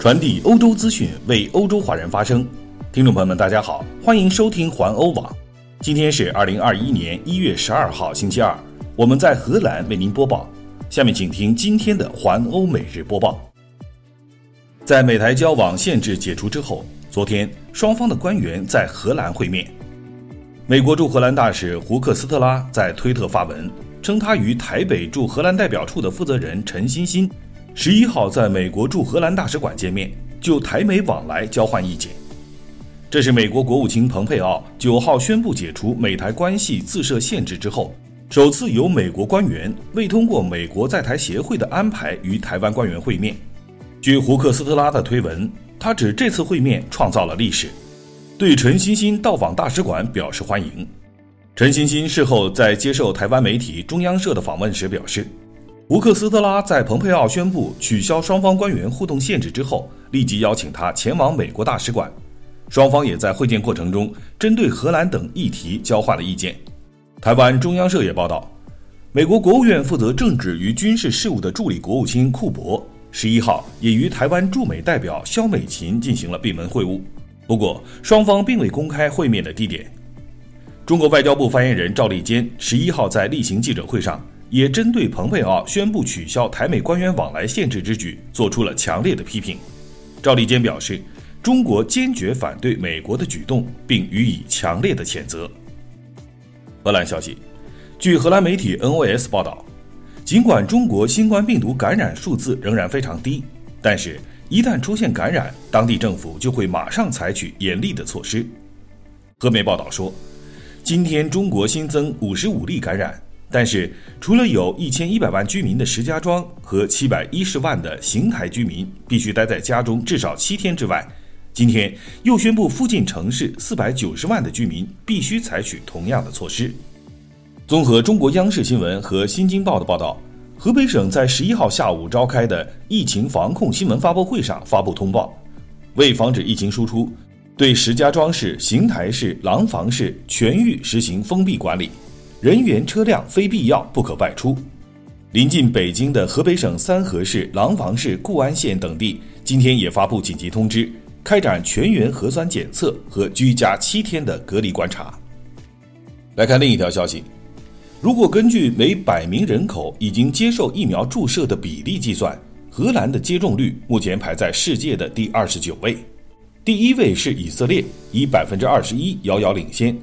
传递欧洲资讯，为欧洲华人发声。听众朋友们，大家好，欢迎收听环欧网。今天是二零二一年一月十二号，星期二。我们在荷兰为您播报。下面请听今天的环欧每日播报。在美台交往限制解除之后，昨天双方的官员在荷兰会面。美国驻荷兰大使胡克斯特拉在推特发文称，他与台北驻荷兰代表处的负责人陈欣欣十一号在美国驻荷兰大使馆见面，就台美往来交换意见。这是美国国务卿蓬佩奥九号宣布解除美台关系自设限制之后，首次由美国官员未通过美国在台协会的安排与台湾官员会面。据胡克斯特拉的推文，他指这次会面创造了历史，对陈欣欣到访大使馆表示欢迎。陈欣欣事后在接受台湾媒体中央社的访问时表示，乌克斯特拉在蓬佩奥宣布取消双方官员互动限制之后，立即邀请他前往美国大使馆，双方也在会见过程中针对荷兰等议题交换了意见。台湾中央社也报道，美国国务院负责政治与军事事务的助理国务卿库珀。十一号也与台湾驻美代表肖美琴进行了闭门会晤，不过双方并未公开会面的地点。中国外交部发言人赵立坚十一号在例行记者会上，也针对蓬佩奥宣布取消台美官员往来限制之举做出了强烈的批评。赵立坚表示，中国坚决反对美国的举动，并予以强烈的谴责。荷兰消息，据荷兰媒体 NOS 报道。尽管中国新冠病毒感染数字仍然非常低，但是，一旦出现感染，当地政府就会马上采取严厉的措施。赫媒报道说，今天中国新增五十五例感染，但是除了有一千一百万居民的石家庄和七百一十万的邢台居民必须待在家中至少七天之外，今天又宣布附近城市四百九十万的居民必须采取同样的措施。综合中国央视新闻和新京报的报道，河北省在十一号下午召开的疫情防控新闻发布会上发布通报，为防止疫情输出，对石家庄市、邢台市、廊坊市全域实行封闭管理，人员、车辆非必要不可外出。临近北京的河北省三河市、廊坊市、固安县等地今天也发布紧急通知，开展全员核酸检测和居家七天的隔离观察。来看另一条消息。如果根据每百名人口已经接受疫苗注射的比例计算，荷兰的接种率目前排在世界的第二十九位，第一位是以色列，以百分之二十一遥遥领先，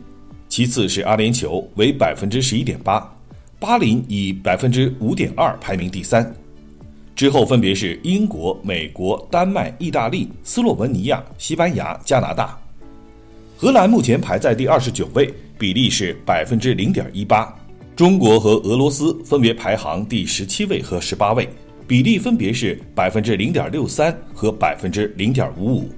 其次是阿联酋，为百分之十一点八，巴林以百分之五点二排名第三，之后分别是英国、美国、丹麦、意大利、斯洛文尼亚、西班牙、加拿大，荷兰目前排在第二十九位，比例是百分之零点一八。中国和俄罗斯分别排行第十七位和十八位，比例分别是百分之零点六三和百分之零点五五。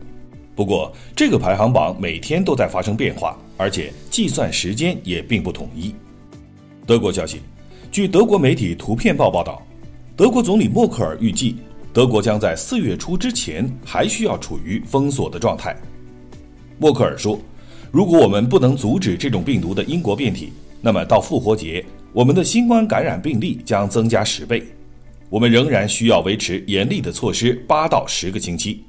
不过，这个排行榜每天都在发生变化，而且计算时间也并不统一。德国消息，据德国媒体《图片报》报道，德国总理默克尔预计，德国将在四月初之前还需要处于封锁的状态。默克尔说：“如果我们不能阻止这种病毒的英国变体，”那么到复活节，我们的新冠感染病例将增加十倍，我们仍然需要维持严厉的措施八到十个星期。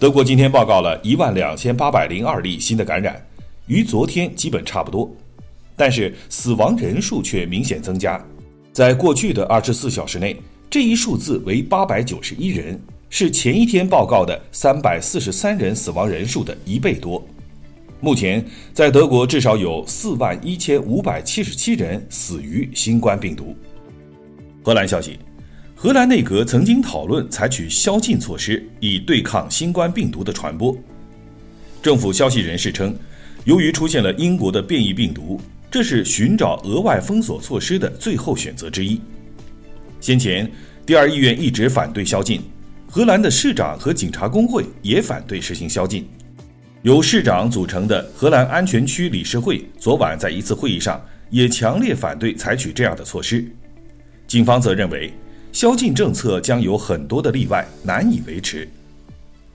德国今天报告了一万两千八百零二例新的感染，与昨天基本差不多，但是死亡人数却明显增加，在过去的二十四小时内，这一数字为八百九十一人，是前一天报告的三百四十三人死亡人数的一倍多。目前，在德国至少有四万一千五百七十七人死于新冠病毒。荷兰消息，荷兰内阁曾经讨论采取宵禁措施以对抗新冠病毒的传播。政府消息人士称，由于出现了英国的变异病毒，这是寻找额外封锁措施的最后选择之一。先前，第二议院一直反对宵禁，荷兰的市长和警察工会也反对实行宵禁。由市长组成的荷兰安全区理事会昨晚在一次会议上也强烈反对采取这样的措施。警方则认为，宵禁政策将有很多的例外，难以维持。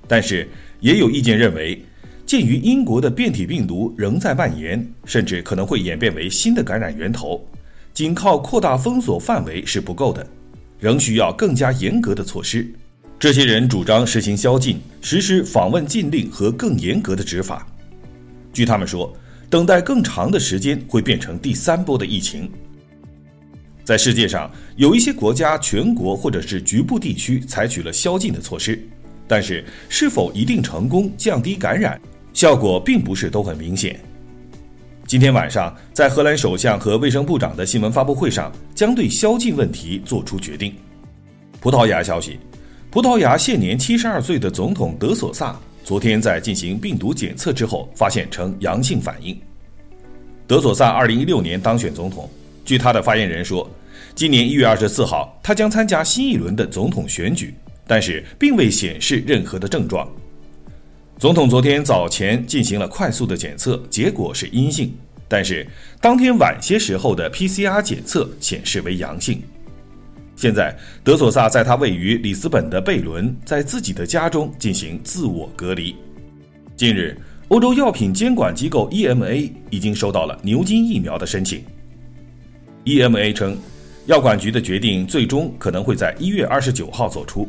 但是，也有意见认为，鉴于英国的变体病毒仍在蔓延，甚至可能会演变为新的感染源头，仅靠扩大封锁范围是不够的，仍需要更加严格的措施。这些人主张实行宵禁，实施访问禁令和更严格的执法。据他们说，等待更长的时间会变成第三波的疫情。在世界上，有一些国家全国或者是局部地区采取了宵禁的措施，但是是否一定成功降低感染，效果并不是都很明显。今天晚上，在荷兰首相和卫生部长的新闻发布会上，将对宵禁问题作出决定。葡萄牙消息。葡萄牙现年七十二岁的总统德索萨昨天在进行病毒检测之后，发现呈阳性反应。德索萨二零一六年当选总统，据他的发言人说，今年一月二十四号他将参加新一轮的总统选举，但是并未显示任何的症状。总统昨天早前进行了快速的检测，结果是阴性，但是当天晚些时候的 PCR 检测显示为阳性。现在，德索萨在他位于里斯本的贝伦，在自己的家中进行自我隔离。近日，欧洲药品监管机构 EMA 已经收到了牛津疫苗的申请。EMA 称，药管局的决定最终可能会在一月二十九号做出。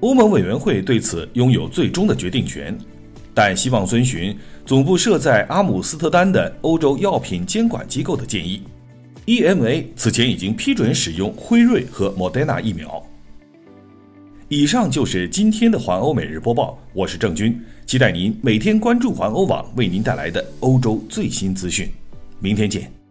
欧盟委员会对此拥有最终的决定权，但希望遵循总部设在阿姆斯特丹的欧洲药品监管机构的建议。EMA 此前已经批准使用辉瑞和莫德纳疫苗。以上就是今天的环欧每日播报，我是郑军，期待您每天关注环欧网为您带来的欧洲最新资讯。明天见。